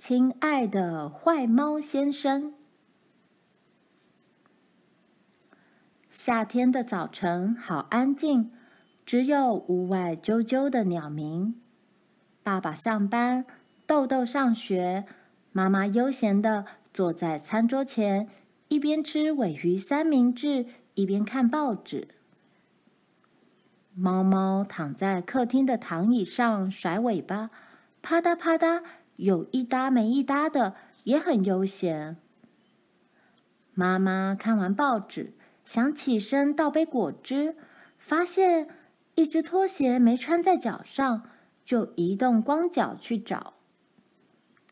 亲爱的坏猫先生。夏天的早晨好安静，只有屋外啾啾的鸟鸣。爸爸上班，豆豆上学，妈妈悠闲地坐在餐桌前，一边吃鮪鱼三明治，一边看报纸。猫猫躺在客厅的躺椅上甩尾巴，啪嗒啪嗒，有一搭没一搭的，也很悠闲。妈妈看完报纸，想起身倒杯果汁，发现一只拖鞋没穿在脚上，就移动光脚去找。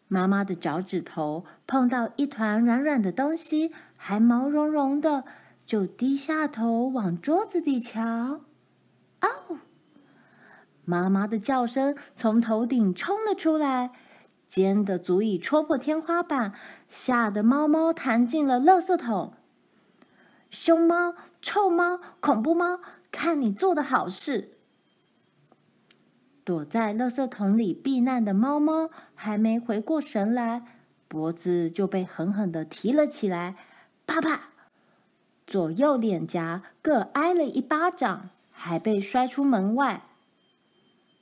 妈妈的脚趾头碰到一团软软的东西，还毛茸茸的，就低下头往桌子底瞧。哦！妈妈的叫声从头顶冲了出来，尖的足以戳破天花板，吓得猫猫弹进了垃圾桶。凶猫、臭猫、恐怖猫，看你做的好事！躲在垃圾桶里避难的猫猫还没回过神来，脖子就被狠狠地提了起来，啪啪，左右脸颊各挨了一巴掌。还被摔出门外。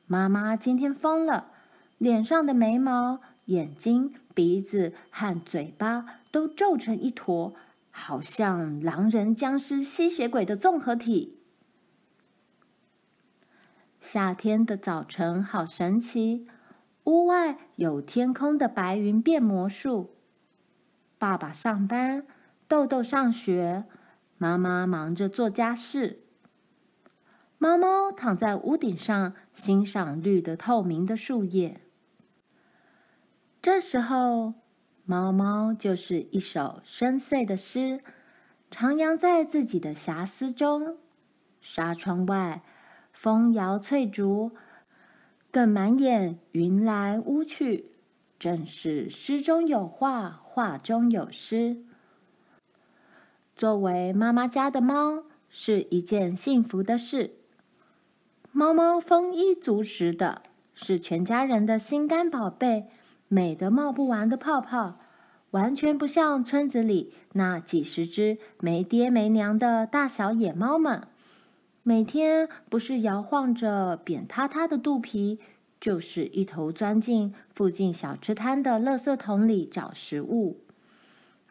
妈妈今天疯了，脸上的眉毛、眼睛、鼻子和嘴巴都皱成一坨，好像狼人、僵尸、吸血鬼的综合体。夏天的早晨好神奇，屋外有天空的白云变魔术。爸爸上班，豆豆上学，妈妈忙着做家事。猫猫躺在屋顶上，欣赏绿的透明的树叶。这时候，猫猫就是一首深邃的诗，徜徉在自己的遐思中。纱窗外，风摇翠竹，更满眼云来雾去，正是诗中有画，画中有诗。作为妈妈家的猫，是一件幸福的事。猫猫丰衣足食的，是全家人的心肝宝贝，美得冒不完的泡泡，完全不像村子里那几十只没爹没娘的大小野猫们，每天不是摇晃着扁塌塌的肚皮，就是一头钻进附近小吃摊的垃圾桶里找食物。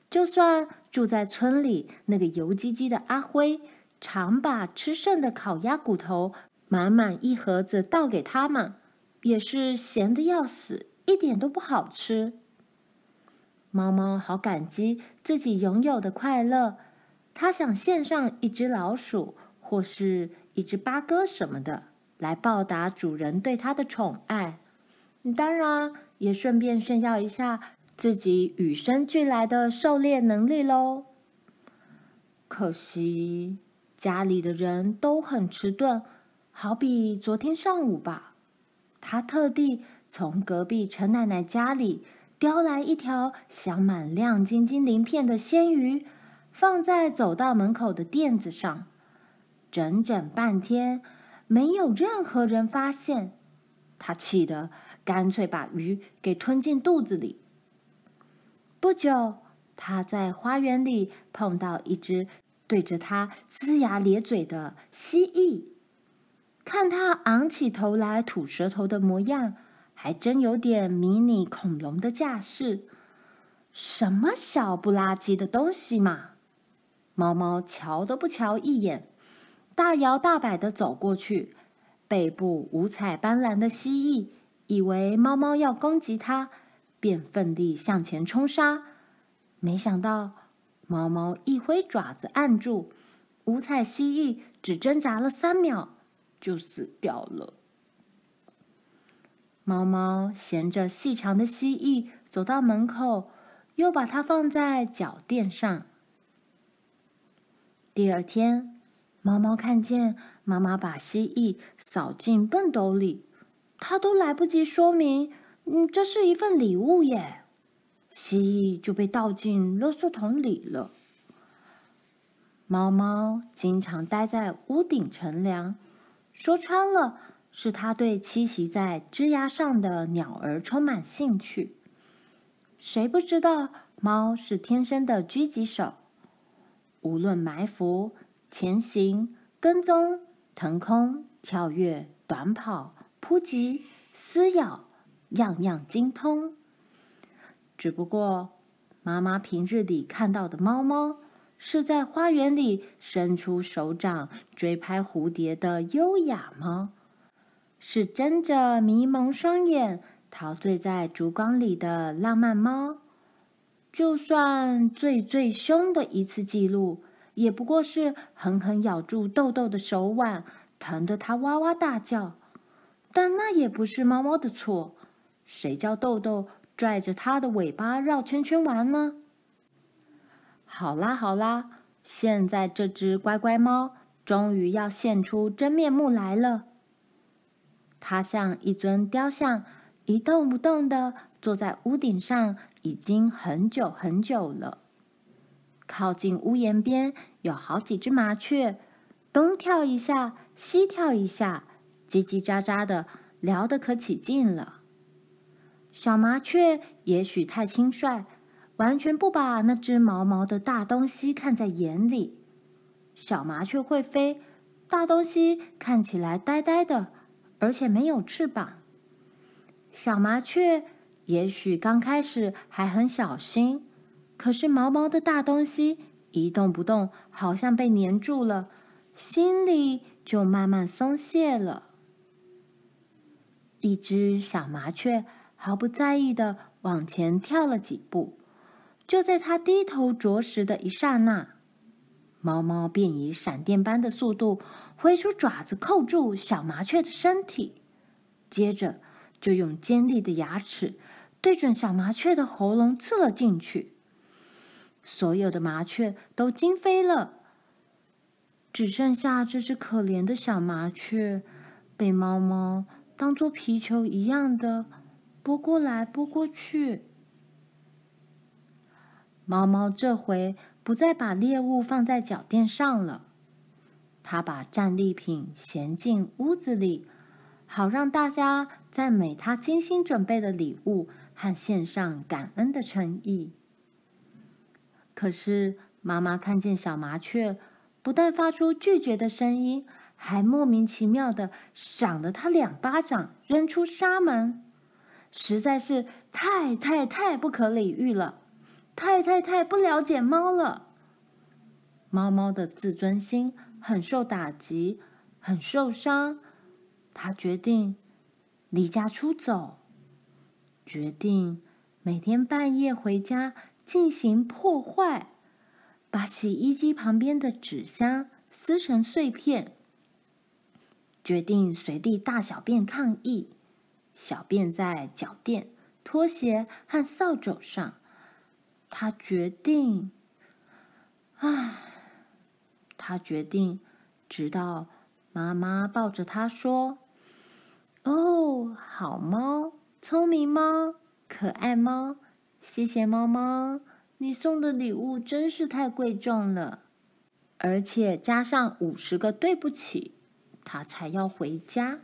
就算住在村里，那个油唧唧的阿辉，常把吃剩的烤鸭骨头。满满一盒子倒给他们，也是闲得要死，一点都不好吃。猫猫好感激自己拥有的快乐，它想献上一只老鼠或是一只八哥什么的，来报答主人对它的宠爱。当然，也顺便炫耀一下自己与生俱来的狩猎能力喽。可惜家里的人都很迟钝。好比昨天上午吧，他特地从隔壁陈奶奶家里叼来一条镶满亮晶晶鳞片的鲜鱼，放在走到门口的垫子上，整整半天没有任何人发现。他气得干脆把鱼给吞进肚子里。不久，他在花园里碰到一只对着他龇牙咧嘴的蜥蜴。看他昂起头来吐舌头的模样，还真有点迷你恐龙的架势。什么小不拉几的东西嘛！猫猫瞧都不瞧一眼，大摇大摆地走过去。背部五彩斑斓的蜥蜴以为猫猫要攻击它，便奋力向前冲杀。没想到，猫猫一挥爪子按住，五彩蜥蜴只挣扎了三秒。就死掉了。猫猫衔着细长的蜥蜴走到门口，又把它放在脚垫上。第二天，猫猫看见妈妈把蜥蜴扫进畚斗里，它都来不及说明，嗯，这是一份礼物耶。蜥蜴就被倒进垃圾桶里了。猫猫经常待在屋顶乘凉。说穿了，是他对栖息在枝桠上的鸟儿充满兴趣。谁不知道猫是天生的狙击手？无论埋伏、前行、跟踪、腾空、跳跃、短跑、扑击、撕咬，样样精通。只不过，妈妈平日里看到的猫猫，是在花园里伸出手掌追拍蝴蝶的优雅猫，是睁着迷蒙双眼陶醉在烛光里的浪漫猫。就算最最凶的一次记录，也不过是狠狠咬住豆豆的手腕，疼得它哇哇大叫。但那也不是猫猫的错，谁叫豆豆拽着它的尾巴绕圈圈玩呢？好啦好啦，现在这只乖乖猫终于要现出真面目来了。它像一尊雕像，一动不动地坐在屋顶上，已经很久很久了。靠近屋檐边有好几只麻雀，东跳一下，西跳一下，叽叽喳喳的聊得可起劲了。小麻雀也许太轻率。完全不把那只毛毛的大东西看在眼里。小麻雀会飞，大东西看起来呆呆的，而且没有翅膀。小麻雀也许刚开始还很小心，可是毛毛的大东西一动不动，好像被粘住了，心里就慢慢松懈了。一只小麻雀毫不在意的往前跳了几步。就在它低头啄食的一刹那，猫猫便以闪电般的速度挥出爪子扣住小麻雀的身体，接着就用尖利的牙齿对准小麻雀的喉咙刺了进去。所有的麻雀都惊飞了，只剩下这只可怜的小麻雀，被猫猫当做皮球一样的拨过来拨过去。猫猫这回不再把猎物放在脚垫上了，他把战利品衔进屋子里，好让大家赞美他精心准备的礼物和献上感恩的诚意。可是妈妈看见小麻雀不但发出拒绝的声音，还莫名其妙的赏了他两巴掌，扔出纱门，实在是太太太不可理喻了。太太太不了解猫了，猫猫的自尊心很受打击，很受伤。它决定离家出走，决定每天半夜回家进行破坏，把洗衣机旁边的纸箱撕成碎片，决定随地大小便抗议，小便在脚垫、拖鞋和扫帚上。他决定，唉，他决定，直到妈妈抱着他说：“哦，好猫，聪明猫，可爱猫，谢谢猫猫，你送的礼物真是太贵重了，而且加上五十个对不起，他才要回家。”